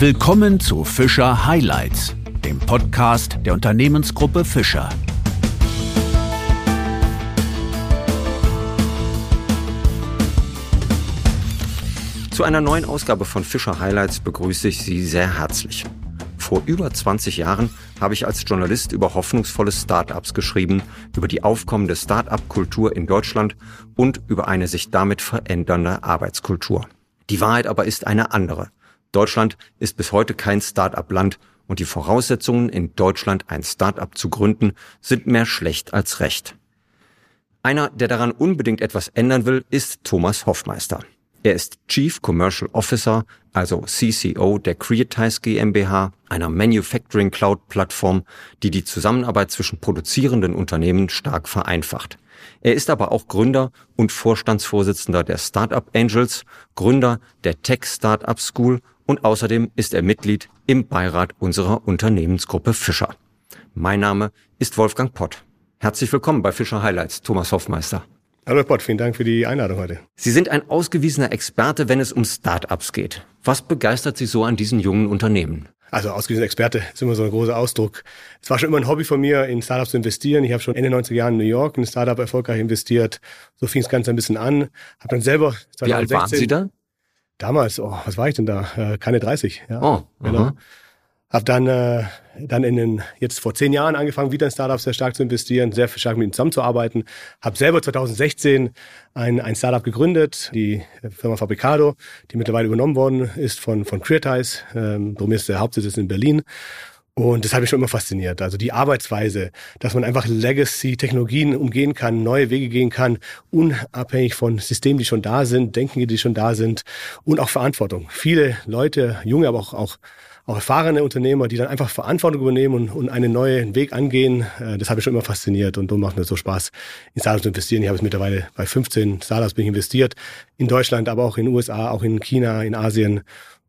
Willkommen zu Fischer Highlights, dem Podcast der Unternehmensgruppe Fischer. Zu einer neuen Ausgabe von Fischer Highlights begrüße ich Sie sehr herzlich. Vor über 20 Jahren habe ich als Journalist über hoffnungsvolle Startups geschrieben, über die aufkommende Startup-Kultur in Deutschland und über eine sich damit verändernde Arbeitskultur. Die Wahrheit aber ist eine andere. Deutschland ist bis heute kein Start-up-Land und die Voraussetzungen in Deutschland ein Start-up zu gründen sind mehr schlecht als recht. Einer, der daran unbedingt etwas ändern will, ist Thomas Hoffmeister. Er ist Chief Commercial Officer, also CCO der Creatize GmbH, einer Manufacturing Cloud Plattform, die die Zusammenarbeit zwischen produzierenden Unternehmen stark vereinfacht. Er ist aber auch Gründer und Vorstandsvorsitzender der Startup Angels, Gründer der Tech Startup School und außerdem ist er Mitglied im Beirat unserer Unternehmensgruppe Fischer. Mein Name ist Wolfgang Pott. Herzlich willkommen bei Fischer Highlights, Thomas Hoffmeister. Hallo Pott, vielen Dank für die Einladung heute. Sie sind ein ausgewiesener Experte, wenn es um Startups geht. Was begeistert Sie so an diesen jungen Unternehmen? Also ausgewiesener Experte ist immer so ein großer Ausdruck. Es war schon immer ein Hobby von mir, in Startups zu investieren. Ich habe schon Ende 90er Jahren in New York in ein Startup erfolgreich investiert. So fing das Ganze ein bisschen an. Habe dann selber 2016, Wie alt waren Sie da? Damals, oh, was war ich denn da? Äh, keine 30. Ja, oh, genau. Habe dann, äh, dann in den, jetzt vor zehn Jahren angefangen, wieder in Startups sehr stark zu investieren, sehr stark mit ihnen zusammenzuarbeiten. Habe selber 2016 ein, ein Startup gegründet, die Firma Fabricado, die mittlerweile übernommen worden ist von, von Creatize. Ähm, darum ist der Hauptsitz ist in Berlin. Und das hat mich schon immer fasziniert. Also die Arbeitsweise, dass man einfach Legacy-Technologien umgehen kann, neue Wege gehen kann, unabhängig von Systemen, die schon da sind, Denken, die schon da sind und auch Verantwortung. Viele Leute, junge, aber auch, auch auch erfahrene Unternehmer, die dann einfach Verantwortung übernehmen und, und einen neuen Weg angehen. Äh, das habe ich schon immer fasziniert und darum macht mir so Spaß, in Startups zu investieren. Ich habe es mittlerweile bei 15 Startups bin ich investiert, in Deutschland, aber auch in den USA, auch in China, in Asien.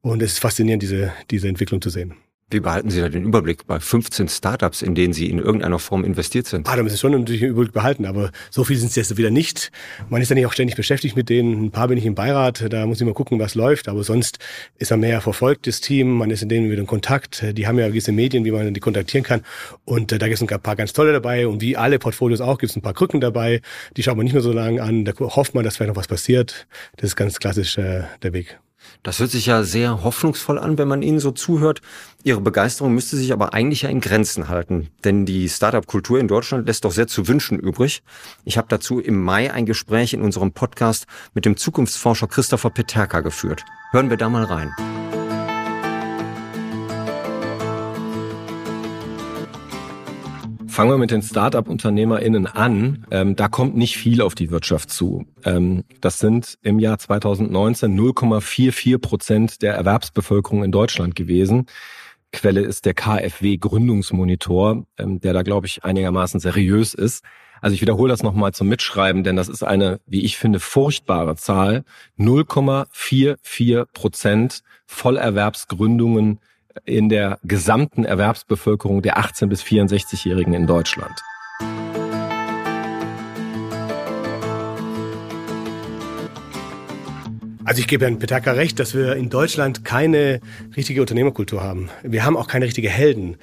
Und es ist faszinierend, diese, diese Entwicklung zu sehen. Wie behalten Sie da den Überblick bei 15 Startups, in denen Sie in irgendeiner Form investiert sind? Ah, da müssen Sie schon natürlich einen Überblick behalten, aber so viel sind es jetzt wieder nicht. Man ist dann nicht auch ständig beschäftigt mit denen. Ein paar bin ich im Beirat, da muss ich mal gucken, was läuft, aber sonst ist man mehr verfolgt, das Team, man ist in denen wieder in Kontakt. Die haben ja gewisse Medien, wie man die kontaktieren kann und äh, da gibt es ein paar ganz tolle dabei und wie alle Portfolios auch gibt es ein paar Krücken dabei. Die schaut man nicht mehr so lange an, da hofft man, dass vielleicht noch was passiert. Das ist ganz klassisch äh, der Weg. Das hört sich ja sehr hoffnungsvoll an, wenn man Ihnen so zuhört. Ihre Begeisterung müsste sich aber eigentlich ja in Grenzen halten, denn die Startup-Kultur in Deutschland lässt doch sehr zu wünschen übrig. Ich habe dazu im Mai ein Gespräch in unserem Podcast mit dem Zukunftsforscher Christopher Peterka geführt. Hören wir da mal rein. Fangen wir mit den Start-up-UnternehmerInnen an. Ähm, da kommt nicht viel auf die Wirtschaft zu. Ähm, das sind im Jahr 2019 0,44 Prozent der Erwerbsbevölkerung in Deutschland gewesen. Quelle ist der KfW Gründungsmonitor, ähm, der da, glaube ich, einigermaßen seriös ist. Also ich wiederhole das nochmal zum Mitschreiben, denn das ist eine, wie ich finde, furchtbare Zahl. 0,44 Prozent Vollerwerbsgründungen in der gesamten Erwerbsbevölkerung der 18 bis 64-Jährigen in Deutschland. Also ich gebe Herrn Petaka recht, dass wir in Deutschland keine richtige Unternehmerkultur haben. Wir haben auch keine richtige Helden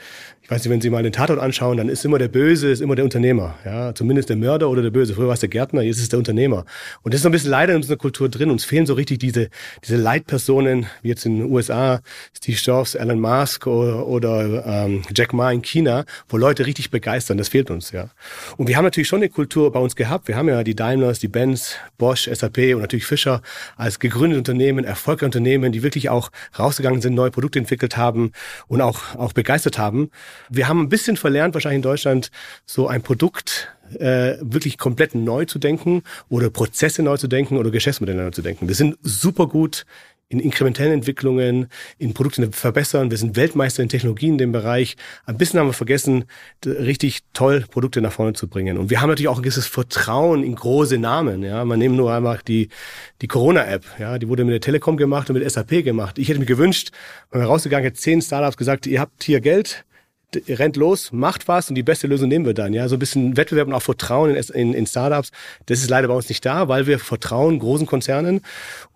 ich weiß nicht, wenn Sie mal den Tatort anschauen, dann ist immer der Böse, ist immer der Unternehmer. Ja, zumindest der Mörder oder der Böse. Früher war es der Gärtner, jetzt ist es der Unternehmer. Und das ist so ein bisschen leider in unserer Kultur drin. Uns fehlen so richtig diese, diese Leitpersonen, wie jetzt in den USA, Steve Jobs, Elon Musk oder, oder ähm, Jack Ma in China, wo Leute richtig begeistern. Das fehlt uns, ja. Und wir haben natürlich schon eine Kultur bei uns gehabt. Wir haben ja die Daimlers, die Benz, Bosch, SAP und natürlich Fischer als gegründete Unternehmen, erfolgreiche Unternehmen, die wirklich auch rausgegangen sind, neue Produkte entwickelt haben und auch, auch begeistert haben. Wir haben ein bisschen verlernt, wahrscheinlich in Deutschland, so ein Produkt äh, wirklich komplett neu zu denken oder Prozesse neu zu denken oder Geschäftsmodelle neu zu denken. Wir sind super gut in inkrementellen Entwicklungen, in Produkten verbessern. Wir sind Weltmeister in Technologien in dem Bereich. Ein bisschen haben wir vergessen, richtig toll Produkte nach vorne zu bringen. Und wir haben natürlich auch ein gewisses Vertrauen in große Namen. Ja, man nimmt nur einmal die, die Corona-App. Ja, die wurde mit der Telekom gemacht und mit SAP gemacht. Ich hätte mir gewünscht, wenn wir rausgegangen hätten, zehn Startups gesagt, ihr habt hier Geld, rennt los, macht was und die beste Lösung nehmen wir dann. Ja, so ein bisschen Wettbewerb und auch Vertrauen in, in, in Startups. Das ist leider bei uns nicht da, weil wir vertrauen großen Konzernen und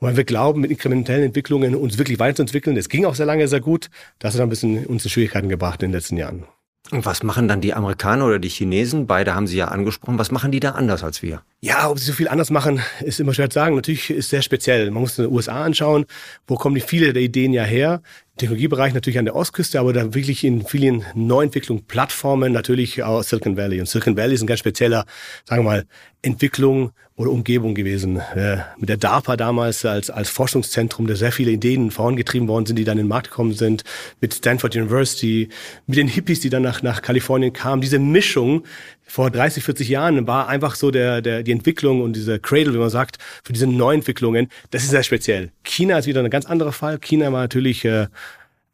weil wir glauben, mit inkrementellen Entwicklungen uns wirklich weiterzuentwickeln. Das ging auch sehr lange sehr gut. Das hat ein bisschen uns in Schwierigkeiten gebracht in den letzten Jahren. Und was machen dann die Amerikaner oder die Chinesen? Beide haben Sie ja angesprochen. Was machen die da anders als wir? Ja, ob sie so viel anders machen, ist immer schwer zu sagen. Natürlich ist sehr speziell. Man muss in den USA anschauen, wo kommen die viele der Ideen ja her. Technologiebereich natürlich an der Ostküste, aber da wirklich in vielen Neuentwicklungen, Plattformen natürlich aus Silicon Valley. Und Silicon Valley ist ein ganz spezieller, sagen wir mal, Entwicklung oder Umgebung gewesen. Äh, mit der DARPA damals als, als Forschungszentrum, da sehr viele Ideen vorangetrieben worden sind, die dann in den Markt gekommen sind. Mit Stanford University, mit den Hippies, die dann nach, nach Kalifornien kamen. Diese Mischung vor 30, 40 Jahren war einfach so der, der, die Entwicklung und diese Cradle, wie man sagt, für diese Neuentwicklungen. Das ist sehr speziell. China ist wieder ein ganz anderer Fall. China war natürlich äh,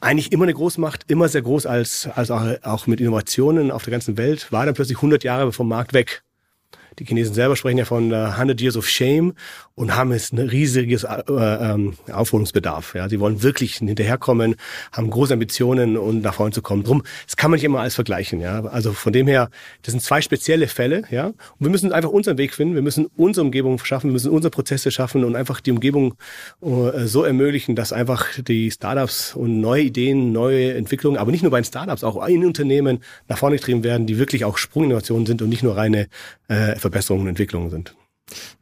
eigentlich immer eine Großmacht, immer sehr groß als, als auch, auch mit Innovationen auf der ganzen Welt, war dann plötzlich 100 Jahre vom Markt weg. Die Chinesen selber sprechen ja von 100 Years of Shame und haben jetzt ein riesiges äh, ähm, Aufholungsbedarf. Ja, sie wollen wirklich hinterherkommen, haben große Ambitionen und nach vorne zu kommen. Drum, das kann man nicht immer alles vergleichen. Ja, also von dem her, das sind zwei spezielle Fälle. Ja, und wir müssen einfach unseren Weg finden. Wir müssen unsere Umgebung schaffen, wir müssen unsere Prozesse schaffen und einfach die Umgebung äh, so ermöglichen, dass einfach die Startups und neue Ideen, neue Entwicklungen, aber nicht nur bei den Startups, auch in Unternehmen nach vorne getrieben werden, die wirklich auch Sprunginnovationen sind und nicht nur reine äh, Verbesserungen und Entwicklungen sind.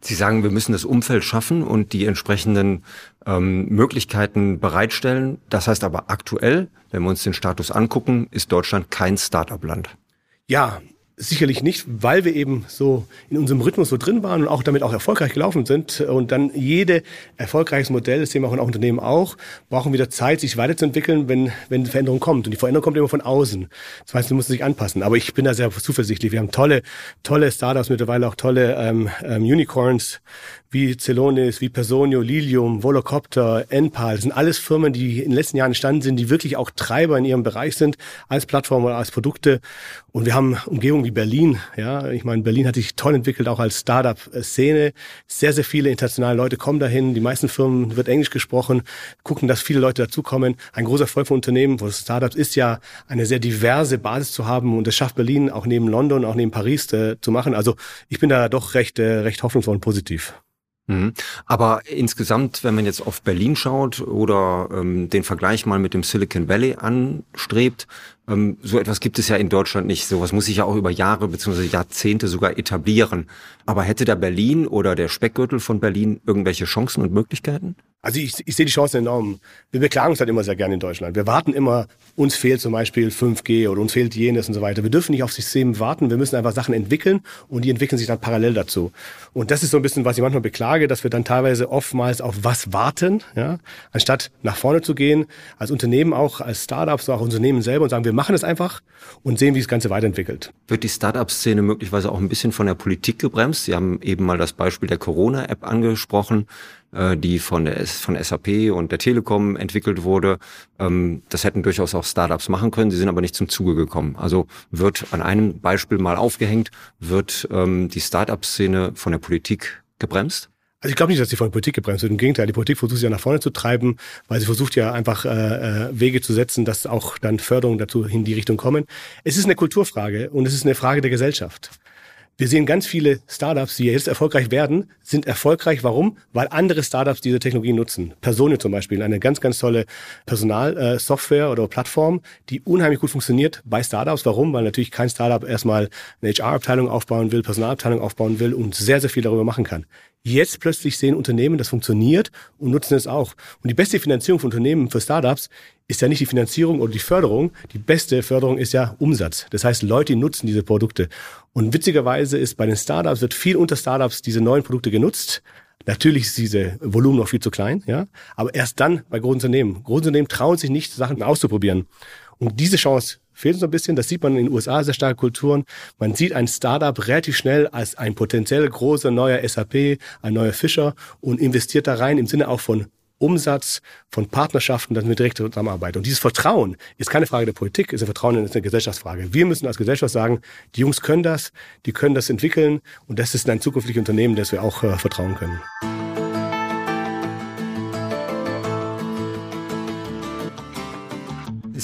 Sie sagen, wir müssen das Umfeld schaffen und die entsprechenden ähm, Möglichkeiten bereitstellen. Das heißt aber aktuell, wenn wir uns den Status angucken, ist Deutschland kein Start-up-Land. Ja, Sicherlich nicht, weil wir eben so in unserem Rhythmus so drin waren und auch damit auch erfolgreich gelaufen sind. Und dann jede erfolgreiches Modell, das sehen wir auch in Unternehmen auch, brauchen wieder Zeit, sich weiterzuentwickeln, wenn, wenn Veränderung kommt. Und die Veränderung kommt immer von außen. Das heißt, du musst sich anpassen. Aber ich bin da sehr zuversichtlich. Wir haben tolle, tolle Startups mittlerweile, auch tolle ähm, ähm, Unicorns wie Celonis, wie Personio, Lilium, Volocopter, Enpal. Das sind alles Firmen, die in den letzten Jahren entstanden sind, die wirklich auch Treiber in ihrem Bereich sind, als Plattform oder als Produkte. Und wir haben Umgebungen wie Berlin. Ja, ich meine, Berlin hat sich toll entwickelt, auch als Startup-Szene. Sehr, sehr viele internationale Leute kommen dahin. Die meisten Firmen wird Englisch gesprochen, gucken, dass viele Leute dazukommen. Ein großer Erfolg von Unternehmen, wo Startups ist ja eine sehr diverse Basis zu haben und das schafft Berlin auch neben London, auch neben Paris äh, zu machen. Also ich bin da doch recht, äh, recht hoffnungsvoll und positiv. Mhm. Aber insgesamt, wenn man jetzt auf Berlin schaut oder ähm, den Vergleich mal mit dem Silicon Valley anstrebt, ähm, so etwas gibt es ja in Deutschland nicht. Sowas muss sich ja auch über Jahre bzw. Jahrzehnte sogar etablieren. Aber hätte da Berlin oder der Speckgürtel von Berlin irgendwelche Chancen und Möglichkeiten? Also ich, ich sehe die Chancen enorm. Wir beklagen uns halt immer sehr gerne in Deutschland. Wir warten immer, uns fehlt zum Beispiel 5G oder uns fehlt jenes und so weiter. Wir dürfen nicht auf System warten, wir müssen einfach Sachen entwickeln und die entwickeln sich dann parallel dazu. Und das ist so ein bisschen, was ich manchmal beklage, dass wir dann teilweise oftmals auf was warten, ja, anstatt nach vorne zu gehen, als Unternehmen auch, als Startups, auch Unternehmen selber und sagen, wir machen es einfach und sehen, wie das Ganze weiterentwickelt. Wird die Startup-Szene möglicherweise auch ein bisschen von der Politik gebremst? Sie haben eben mal das Beispiel der Corona-App angesprochen. Äh, die von, der, von SAP und der Telekom entwickelt wurde. Ähm, das hätten durchaus auch Startups machen können, sie sind aber nicht zum Zuge gekommen. Also wird an einem Beispiel mal aufgehängt, wird ähm, die Startup-Szene von der Politik gebremst? Also ich glaube nicht, dass sie von der Politik gebremst wird. Im Gegenteil, die Politik versucht sie ja nach vorne zu treiben, weil sie versucht ja einfach äh, äh Wege zu setzen, dass auch dann Förderungen dazu in die Richtung kommen. Es ist eine Kulturfrage und es ist eine Frage der Gesellschaft. Wir sehen ganz viele Startups, die jetzt erfolgreich werden, sind erfolgreich. Warum? Weil andere Startups diese Technologie nutzen. Personio zum Beispiel, eine ganz, ganz tolle Personalsoftware oder Plattform, die unheimlich gut funktioniert bei Startups. Warum? Weil natürlich kein Startup erstmal eine HR-Abteilung aufbauen will, Personalabteilung aufbauen will und sehr, sehr viel darüber machen kann. Jetzt plötzlich sehen Unternehmen, das funktioniert und nutzen es auch. Und die beste Finanzierung von Unternehmen für Startups ist ja nicht die Finanzierung oder die Förderung. Die beste Förderung ist ja Umsatz. Das heißt, Leute nutzen diese Produkte. Und witzigerweise ist bei den Startups, wird viel unter Startups diese neuen Produkte genutzt. Natürlich ist diese Volumen noch viel zu klein, ja. Aber erst dann bei großen Unternehmen. Große Unternehmen trauen sich nicht, Sachen auszuprobieren. Und diese Chance fehlt uns ein bisschen. Das sieht man in den USA sehr starke Kulturen. Man sieht ein Startup relativ schnell als ein potenziell großer neuer SAP, ein neuer Fischer und investiert da rein im Sinne auch von Umsatz, von Partnerschaften, dass wir direkt zusammenarbeiten. Und dieses Vertrauen ist keine Frage der Politik, ist ein Vertrauen, ist eine Gesellschaftsfrage. Wir müssen als Gesellschaft sagen, die Jungs können das, die können das entwickeln und das ist ein zukünftiges Unternehmen, das wir auch äh, vertrauen können.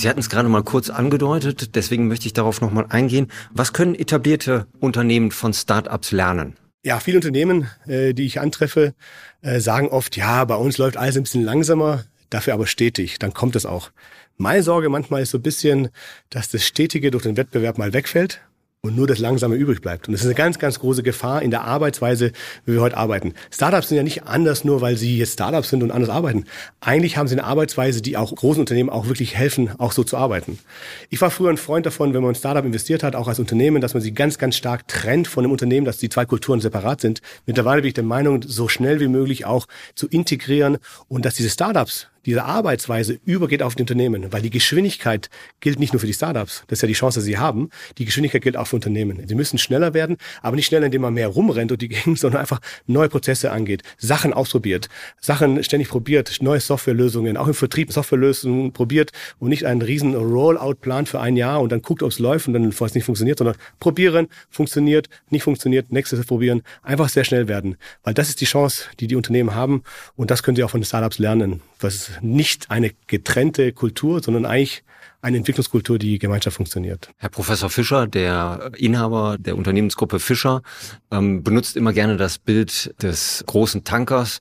Sie hatten es gerade mal kurz angedeutet, deswegen möchte ich darauf nochmal eingehen. Was können etablierte Unternehmen von Startups lernen? Ja, viele Unternehmen, äh, die ich antreffe, äh, sagen oft, ja, bei uns läuft alles ein bisschen langsamer, dafür aber stetig, dann kommt es auch. Meine Sorge manchmal ist so ein bisschen, dass das Stetige durch den Wettbewerb mal wegfällt und nur das Langsame übrig bleibt. Und das ist eine ganz, ganz große Gefahr in der Arbeitsweise, wie wir heute arbeiten. Startups sind ja nicht anders, nur weil sie jetzt Startups sind und anders arbeiten. Eigentlich haben sie eine Arbeitsweise, die auch großen Unternehmen auch wirklich helfen, auch so zu arbeiten. Ich war früher ein Freund davon, wenn man in Startup investiert hat, auch als Unternehmen, dass man sie ganz, ganz stark trennt von einem Unternehmen, dass die zwei Kulturen separat sind. Mittlerweile bin ich der Meinung, so schnell wie möglich auch zu integrieren und dass diese Startups diese Arbeitsweise übergeht auf die Unternehmen, weil die Geschwindigkeit gilt nicht nur für die Startups, das ist ja die Chance, die sie haben, die Geschwindigkeit gilt auch für Unternehmen. Sie müssen schneller werden, aber nicht schneller, indem man mehr rumrennt und die Gegend, sondern einfach neue Prozesse angeht, Sachen ausprobiert, Sachen ständig probiert, neue Softwarelösungen, auch im Vertrieb Softwarelösungen probiert und nicht einen riesen Rollout-Plan für ein Jahr und dann guckt, ob es läuft und dann bevor es nicht funktioniert, sondern probieren, funktioniert, nicht funktioniert, nächstes probieren, einfach sehr schnell werden, weil das ist die Chance, die die Unternehmen haben und das können sie auch von den Startups lernen was nicht eine getrennte Kultur, sondern eigentlich eine Entwicklungskultur, die Gemeinschaft funktioniert. Herr Professor Fischer, der Inhaber der Unternehmensgruppe Fischer, ähm, benutzt immer gerne das Bild des großen Tankers,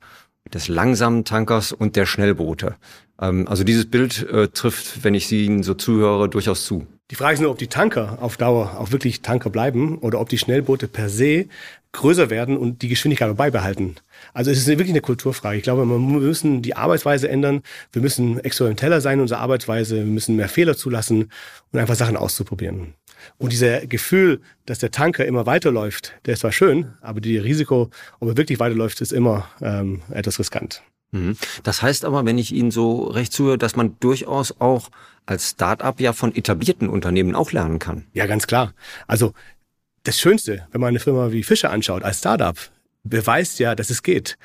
des langsamen Tankers und der Schnellboote. Ähm, also dieses Bild äh, trifft, wenn ich Ihnen so zuhöre, durchaus zu. Die Frage ist nur, ob die Tanker auf Dauer auch wirklich Tanker bleiben oder ob die Schnellboote per se größer werden und die Geschwindigkeit beibehalten. Also es ist wirklich eine Kulturfrage. Ich glaube, wir müssen die Arbeitsweise ändern. Wir müssen experimenteller sein in unserer Arbeitsweise. Wir müssen mehr Fehler zulassen und einfach Sachen auszuprobieren. Und dieser Gefühl, dass der Tanker immer weiterläuft, der ist zwar schön, aber die Risiko, ob er wirklich weiterläuft, ist immer ähm, etwas riskant. Mhm. Das heißt aber, wenn ich Ihnen so recht zuhöre, dass man durchaus auch als Start-up ja von etablierten Unternehmen auch lernen kann. Ja, ganz klar. Also das Schönste, wenn man eine Firma wie Fischer anschaut, als Startup, beweist ja, dass es geht.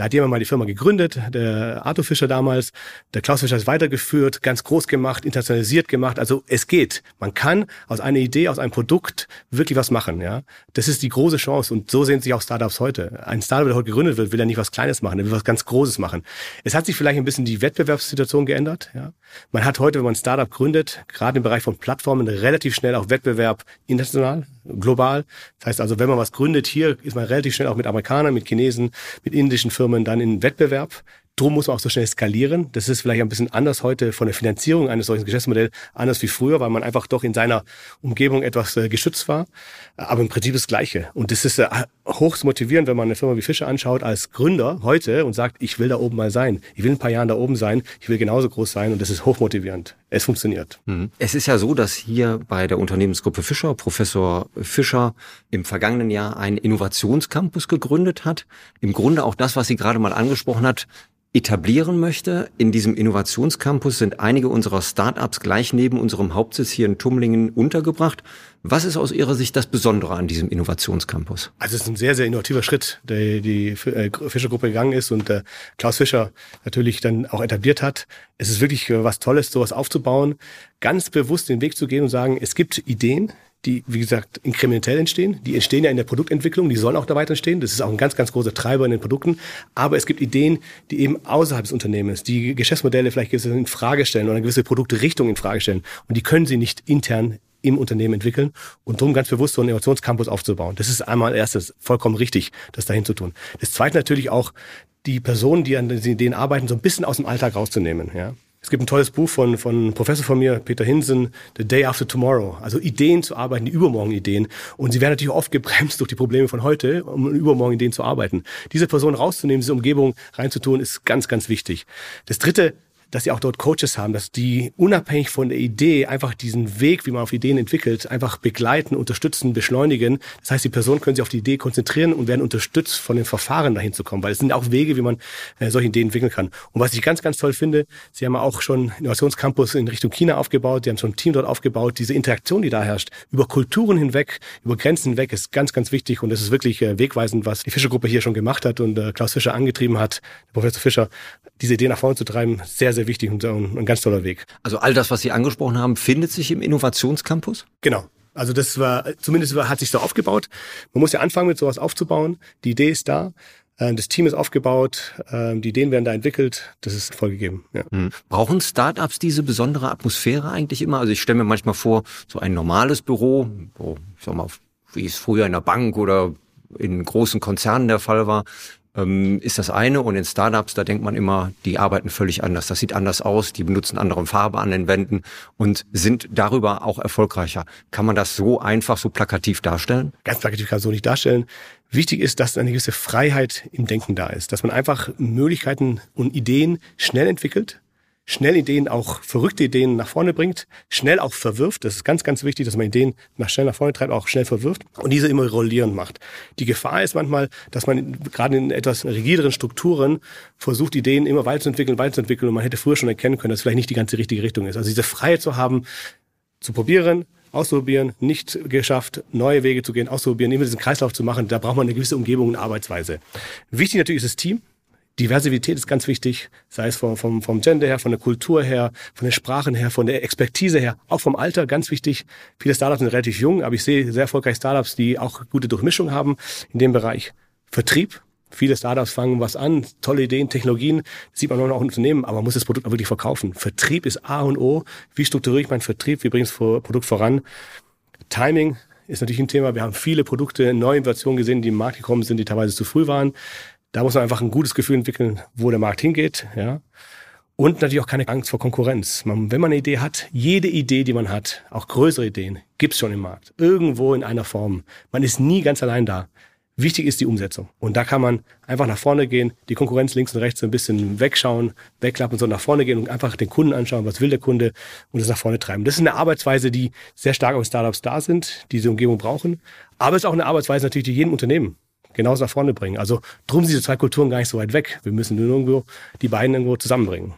Da hat jemand mal die Firma gegründet, der Arthur Fischer damals. Der Klaus Fischer ist weitergeführt, ganz groß gemacht, internationalisiert gemacht. Also es geht. Man kann aus einer Idee, aus einem Produkt wirklich was machen. Ja, Das ist die große Chance. Und so sehen sich auch Startups heute. Ein Startup, der heute gegründet wird, will ja nicht was Kleines machen, er will was ganz Großes machen. Es hat sich vielleicht ein bisschen die Wettbewerbssituation geändert. Ja, Man hat heute, wenn man ein Startup gründet, gerade im Bereich von Plattformen, relativ schnell auch Wettbewerb international, global. Das heißt also, wenn man was gründet hier, ist man relativ schnell auch mit Amerikanern, mit Chinesen, mit indischen Firmen Firmen dann in Wettbewerb. Drum muss man auch so schnell skalieren. Das ist vielleicht ein bisschen anders heute von der Finanzierung eines solchen Geschäftsmodells, anders wie früher, weil man einfach doch in seiner Umgebung etwas äh, geschützt war. Aber im Prinzip das Gleiche. Und das ist äh, hochst motivierend, wenn man eine Firma wie Fischer anschaut als Gründer heute und sagt, ich will da oben mal sein. Ich will in ein paar Jahren da oben sein. Ich will genauso groß sein. Und das ist hochmotivierend. Es funktioniert. Mhm. Es ist ja so, dass hier bei der Unternehmensgruppe Fischer Professor Fischer im vergangenen Jahr einen Innovationscampus gegründet hat. Im Grunde auch das, was sie gerade mal angesprochen hat, etablieren möchte. In diesem Innovationscampus sind einige unserer Startups gleich neben unserem Hauptsitz hier in Tumlingen untergebracht. Was ist aus Ihrer Sicht das Besondere an diesem Innovationscampus? Also es ist ein sehr, sehr innovativer Schritt, der die äh, Fischer-Gruppe gegangen ist und äh, Klaus Fischer natürlich dann auch etabliert hat. Es ist wirklich äh, was Tolles, sowas aufzubauen, ganz bewusst den Weg zu gehen und sagen, es gibt Ideen, die, wie gesagt, inkrementell entstehen. Die entstehen ja in der Produktentwicklung, die sollen auch da weiter entstehen. Das ist auch ein ganz, ganz großer Treiber in den Produkten. Aber es gibt Ideen, die eben außerhalb des Unternehmens, die Geschäftsmodelle vielleicht in Frage stellen oder eine gewisse Produktrichtung in Frage stellen. Und die können sie nicht intern im Unternehmen entwickeln und darum ganz bewusst so einen Innovationscampus aufzubauen. Das ist einmal erstes vollkommen richtig, das dahin zu tun. Das zweite natürlich auch, die Personen, die an den Ideen arbeiten, so ein bisschen aus dem Alltag rauszunehmen. Ja? Es gibt ein tolles Buch von, von einem Professor von mir, Peter Hinsen, The Day After Tomorrow. Also Ideen zu arbeiten, die übermorgen Ideen. Und sie werden natürlich oft gebremst durch die Probleme von heute, um übermorgen Ideen zu arbeiten. Diese Person rauszunehmen, diese Umgebung reinzutun, ist ganz, ganz wichtig. Das dritte, dass sie auch dort Coaches haben, dass die unabhängig von der Idee einfach diesen Weg, wie man auf Ideen entwickelt, einfach begleiten, unterstützen, beschleunigen. Das heißt, die Personen können sich auf die Idee konzentrieren und werden unterstützt von den Verfahren dahin zu kommen, weil es sind auch Wege, wie man äh, solche Ideen entwickeln kann. Und was ich ganz, ganz toll finde, Sie haben auch schon Innovationscampus in Richtung China aufgebaut, Sie haben schon ein Team dort aufgebaut. Diese Interaktion, die da herrscht, über Kulturen hinweg, über Grenzen hinweg, ist ganz, ganz wichtig und das ist wirklich äh, wegweisend, was die Fischer-Gruppe hier schon gemacht hat und äh, Klaus Fischer angetrieben hat, Professor Fischer, diese Idee nach vorne zu treiben, sehr, sehr wichtig und ein ganz toller Weg. Also all das, was Sie angesprochen haben, findet sich im Innovationscampus? Genau. Also das war, zumindest hat sich so aufgebaut. Man muss ja anfangen, mit sowas aufzubauen. Die Idee ist da. Äh, das Team ist aufgebaut, äh, die Ideen werden da entwickelt, das ist vollgegeben. Ja. Hm. Brauchen Startups diese besondere Atmosphäre eigentlich immer? Also ich stelle mir manchmal vor, so ein normales Büro, wo, ich sag mal, wie es früher in der Bank oder in großen Konzernen der Fall war, ähm, ist das eine. Und in Startups, da denkt man immer, die arbeiten völlig anders. Das sieht anders aus, die benutzen andere Farbe an den Wänden und sind darüber auch erfolgreicher. Kann man das so einfach, so plakativ darstellen? Ganz plakativ kann man so nicht darstellen. Wichtig ist, dass eine gewisse Freiheit im Denken da ist, dass man einfach Möglichkeiten und Ideen schnell entwickelt, schnell Ideen, auch verrückte Ideen nach vorne bringt, schnell auch verwirft. Das ist ganz, ganz wichtig, dass man Ideen nach schnell nach vorne treibt, auch schnell verwirft und diese immer rollierend macht. Die Gefahr ist manchmal, dass man gerade in etwas rigideren Strukturen versucht, Ideen immer weiterzuentwickeln, weiterzuentwickeln und man hätte früher schon erkennen können, dass vielleicht nicht die ganze richtige Richtung ist. Also diese Freiheit zu haben, zu probieren, auszuprobieren, nicht geschafft, neue Wege zu gehen, auszuprobieren, immer diesen Kreislauf zu machen, da braucht man eine gewisse Umgebung und Arbeitsweise. Wichtig natürlich ist das Team. Diversität ist ganz wichtig, sei es vom, vom, vom Gender her, von der Kultur her, von den Sprachen her, von der Expertise her, auch vom Alter, ganz wichtig. Viele Startups sind relativ jung, aber ich sehe sehr erfolgreiche Startups, die auch gute Durchmischung haben in dem Bereich. Vertrieb, Viele Startups fangen was an, tolle Ideen, Technologien, sieht man auch in Unternehmen, aber man muss das Produkt auch wirklich verkaufen. Vertrieb ist A und O. Wie strukturiere ich meinen Vertrieb? Wie bringe ich das Produkt voran? Timing ist natürlich ein Thema. Wir haben viele Produkte, neue Innovationen gesehen, die im Markt gekommen sind, die teilweise zu früh waren. Da muss man einfach ein gutes Gefühl entwickeln, wo der Markt hingeht, ja. Und natürlich auch keine Angst vor Konkurrenz. Man, wenn man eine Idee hat, jede Idee, die man hat, auch größere Ideen, gibt's schon im Markt. Irgendwo in einer Form. Man ist nie ganz allein da. Wichtig ist die Umsetzung. Und da kann man einfach nach vorne gehen, die Konkurrenz links und rechts ein bisschen wegschauen, wegklappen, so nach vorne gehen und einfach den Kunden anschauen, was will der Kunde und es nach vorne treiben. Das ist eine Arbeitsweise, die sehr stark auf Startups da sind, die diese Umgebung brauchen. Aber es ist auch eine Arbeitsweise natürlich, die jedem Unternehmen genauso nach vorne bringen. Also drum sind diese zwei Kulturen gar nicht so weit weg. Wir müssen nur irgendwo die beiden irgendwo zusammenbringen.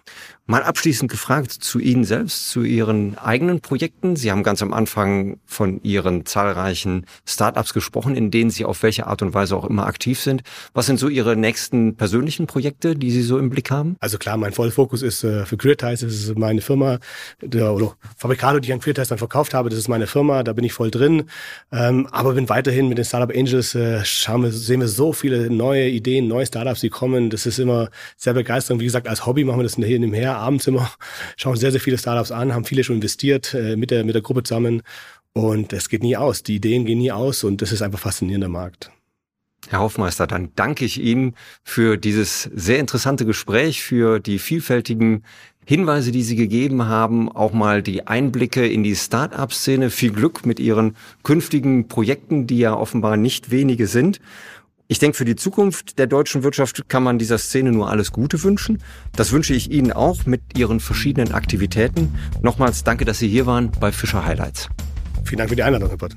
Mal abschließend gefragt zu Ihnen selbst, zu Ihren eigenen Projekten. Sie haben ganz am Anfang von Ihren zahlreichen Startups gesprochen, in denen Sie auf welche Art und Weise auch immer aktiv sind. Was sind so Ihre nächsten persönlichen Projekte, die Sie so im Blick haben? Also klar, mein voller Fokus ist äh, für Creatize, das ist meine Firma, der, oder Fabricado, die ich an Creatize dann verkauft habe, das ist meine Firma, da bin ich voll drin. Ähm, aber bin weiterhin mit den Startup Angels, äh, schauen wir, sehen wir so viele neue Ideen, neue Startups, die kommen. Das ist immer sehr begeisternd. Wie gesagt, als Hobby machen wir das hier nebenher abends immer, schauen sehr, sehr viele Startups an, haben viele schon investiert äh, mit, der, mit der Gruppe zusammen. Und es geht nie aus. Die Ideen gehen nie aus und das ist einfach faszinierender Markt. Herr Hoffmeister, dann danke ich Ihnen für dieses sehr interessante Gespräch, für die vielfältigen Hinweise, die Sie gegeben haben, auch mal die Einblicke in die Start-up-Szene. Viel Glück mit Ihren künftigen Projekten, die ja offenbar nicht wenige sind. Ich denke, für die Zukunft der deutschen Wirtschaft kann man dieser Szene nur alles Gute wünschen. Das wünsche ich Ihnen auch mit Ihren verschiedenen Aktivitäten. Nochmals danke, dass Sie hier waren bei Fischer Highlights. Vielen Dank für die Einladung, Herr Pott.